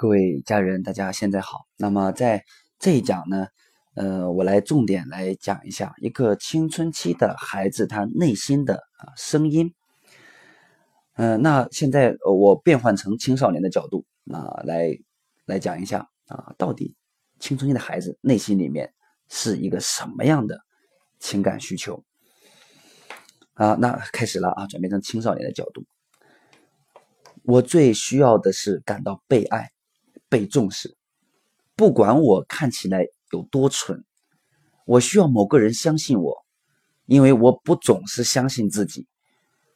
各位家人，大家现在好。那么在这一讲呢，呃，我来重点来讲一下一个青春期的孩子他内心的啊声音。嗯，那现在我变换成青少年的角度啊，来来讲一下啊，到底青春期的孩子内心里面是一个什么样的情感需求？啊，那开始了啊，转变成青少年的角度。我最需要的是感到被爱、被重视，不管我看起来有多蠢，我需要某个人相信我，因为我不总是相信自己。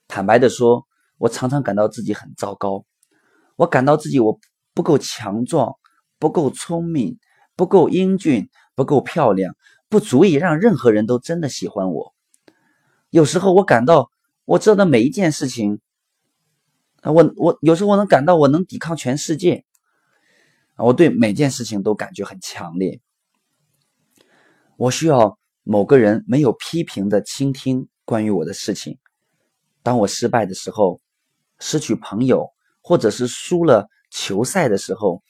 坦白的说，我常常感到自己很糟糕，我感到自己我不够强壮、不够聪明、不够英俊、不够漂亮，不足以让任何人都真的喜欢我。有时候我感到我做的每一件事情。我我有时候我能感到我能抵抗全世界，我对每件事情都感觉很强烈。我需要某个人没有批评的倾听关于我的事情。当我失败的时候，失去朋友，或者是输了球赛的时候，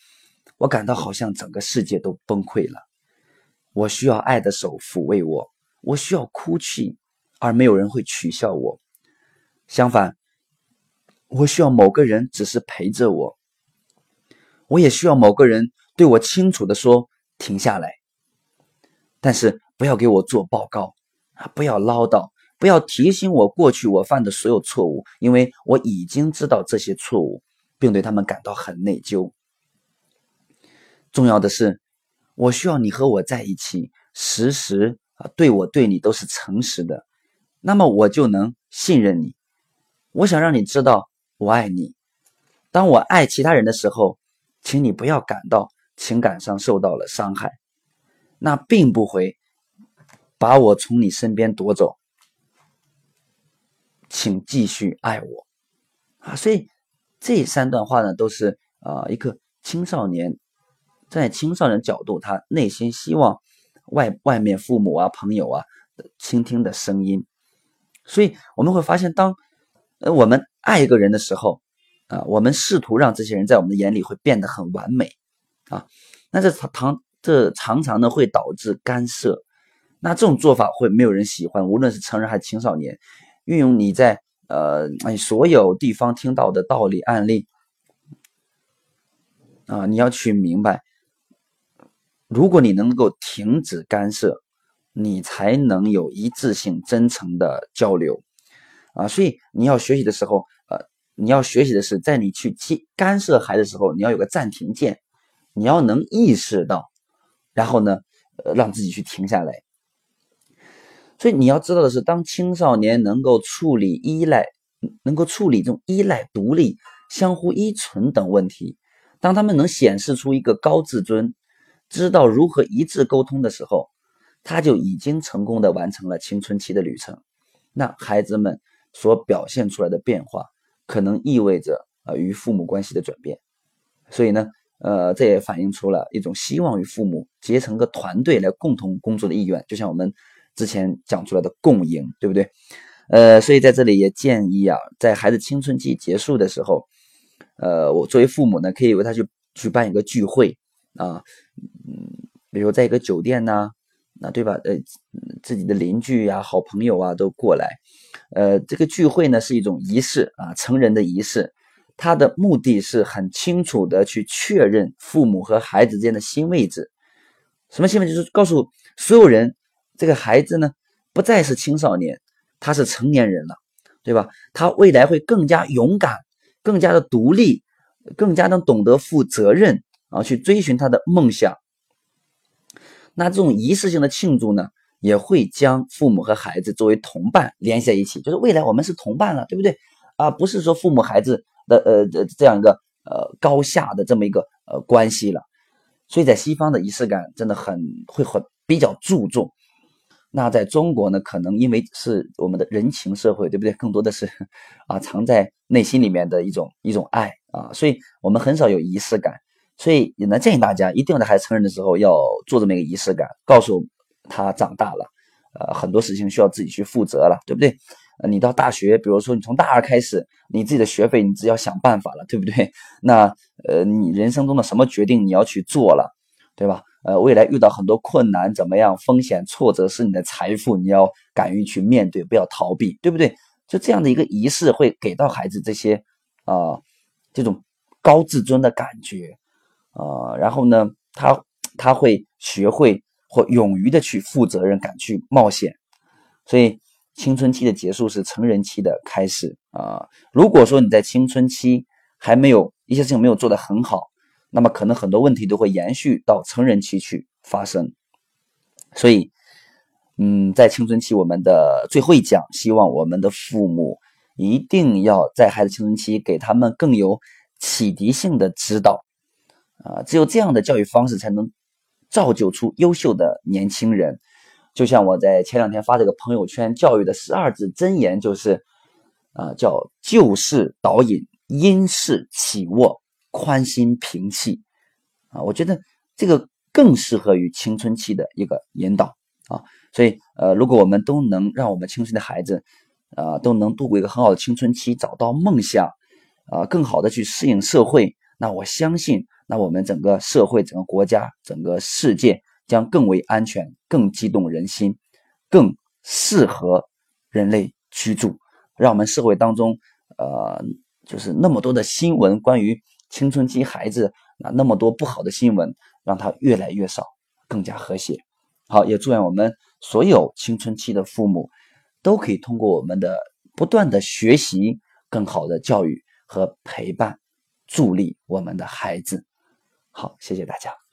我感到好像整个世界都崩溃了。我需要爱的手抚慰我，我需要哭泣，而没有人会取笑我。相反。我需要某个人只是陪着我，我也需要某个人对我清楚的说停下来，但是不要给我做报告啊，不要唠叨，不要提醒我过去我犯的所有错误，因为我已经知道这些错误，并对他们感到很内疚。重要的是，我需要你和我在一起，时时啊对我对你都是诚实的，那么我就能信任你。我想让你知道。我爱你。当我爱其他人的时候，请你不要感到情感上受到了伤害，那并不会把我从你身边夺走。请继续爱我啊！所以这三段话呢，都是啊一个青少年在青少年角度，他内心希望外外面父母啊、朋友啊倾听的声音。所以我们会发现，当呃我们。爱一个人的时候，啊，我们试图让这些人在我们的眼里会变得很完美，啊，那这常这常常呢会导致干涉，那这种做法会没有人喜欢，无论是成人还是青少年。运用你在呃哎所有地方听到的道理案例，啊，你要去明白，如果你能够停止干涉，你才能有一致性、真诚的交流，啊，所以你要学习的时候。你要学习的是，在你去干涉孩子的时候，你要有个暂停键，你要能意识到，然后呢，呃，让自己去停下来。所以你要知道的是，当青少年能够处理依赖，能够处理这种依赖、独立、相互依存等问题，当他们能显示出一个高自尊，知道如何一致沟通的时候，他就已经成功的完成了青春期的旅程。那孩子们所表现出来的变化。可能意味着啊与父母关系的转变，所以呢，呃，这也反映出了一种希望与父母结成个团队来共同工作的意愿，就像我们之前讲出来的共赢，对不对？呃，所以在这里也建议啊，在孩子青春期结束的时候，呃，我作为父母呢，可以为他去举办一个聚会啊，嗯，比如在一个酒店呐。那对吧？呃，自己的邻居呀、好朋友啊都过来，呃，这个聚会呢是一种仪式啊，成人的仪式，它的目的是很清楚的去确认父母和孩子之间的新位置。什么新位置？就是告诉所有人，这个孩子呢不再是青少年，他是成年人了，对吧？他未来会更加勇敢，更加的独立，更加能懂得负责任啊，去追寻他的梦想。那这种仪式性的庆祝呢，也会将父母和孩子作为同伴联系在一起，就是未来我们是同伴了，对不对？啊，不是说父母孩子的呃这样一个呃高下的这么一个呃关系了。所以在西方的仪式感真的很会很比较注重。那在中国呢，可能因为是我们的人情社会，对不对？更多的是啊藏在内心里面的一种一种爱啊，所以我们很少有仪式感。所以也能建议大家，一定在孩子成人的时候要做这么一个仪式感，告诉他长大了，呃，很多事情需要自己去负责了，对不对？呃，你到大学，比如说你从大二开始，你自己的学费你只要想办法了，对不对？那呃，你人生中的什么决定你要去做了，对吧？呃，未来遇到很多困难，怎么样？风险、挫折是你的财富，你要敢于去面对，不要逃避，对不对？就这样的一个仪式，会给到孩子这些啊，这种高自尊的感觉啊，然后呢，他他会学会或勇于的去负责任，敢去冒险。所以，青春期的结束是成人期的开始啊。如果说你在青春期还没有一些事情没有做得很好，那么可能很多问题都会延续到成人期去发生。所以。嗯，在青春期，我们的最后一讲，希望我们的父母一定要在孩子青春期给他们更有启迪性的指导，啊，只有这样的教育方式才能造就出优秀的年轻人。就像我在前两天发这个朋友圈教育的十二字真言，就是啊，叫旧事导引，因事起卧，宽心平气，啊，我觉得这个更适合于青春期的一个引导啊。所以，呃，如果我们都能让我们青春的孩子，啊，都能度过一个很好的青春期，找到梦想，啊，更好的去适应社会，那我相信，那我们整个社会、整个国家、整个世界将更为安全、更激动人心、更适合人类居住，让我们社会当中，呃，就是那么多的新闻关于青春期孩子啊，那么多不好的新闻，让它越来越少，更加和谐。好，也祝愿我们所有青春期的父母，都可以通过我们的不断的学习，更好的教育和陪伴，助力我们的孩子。好，谢谢大家。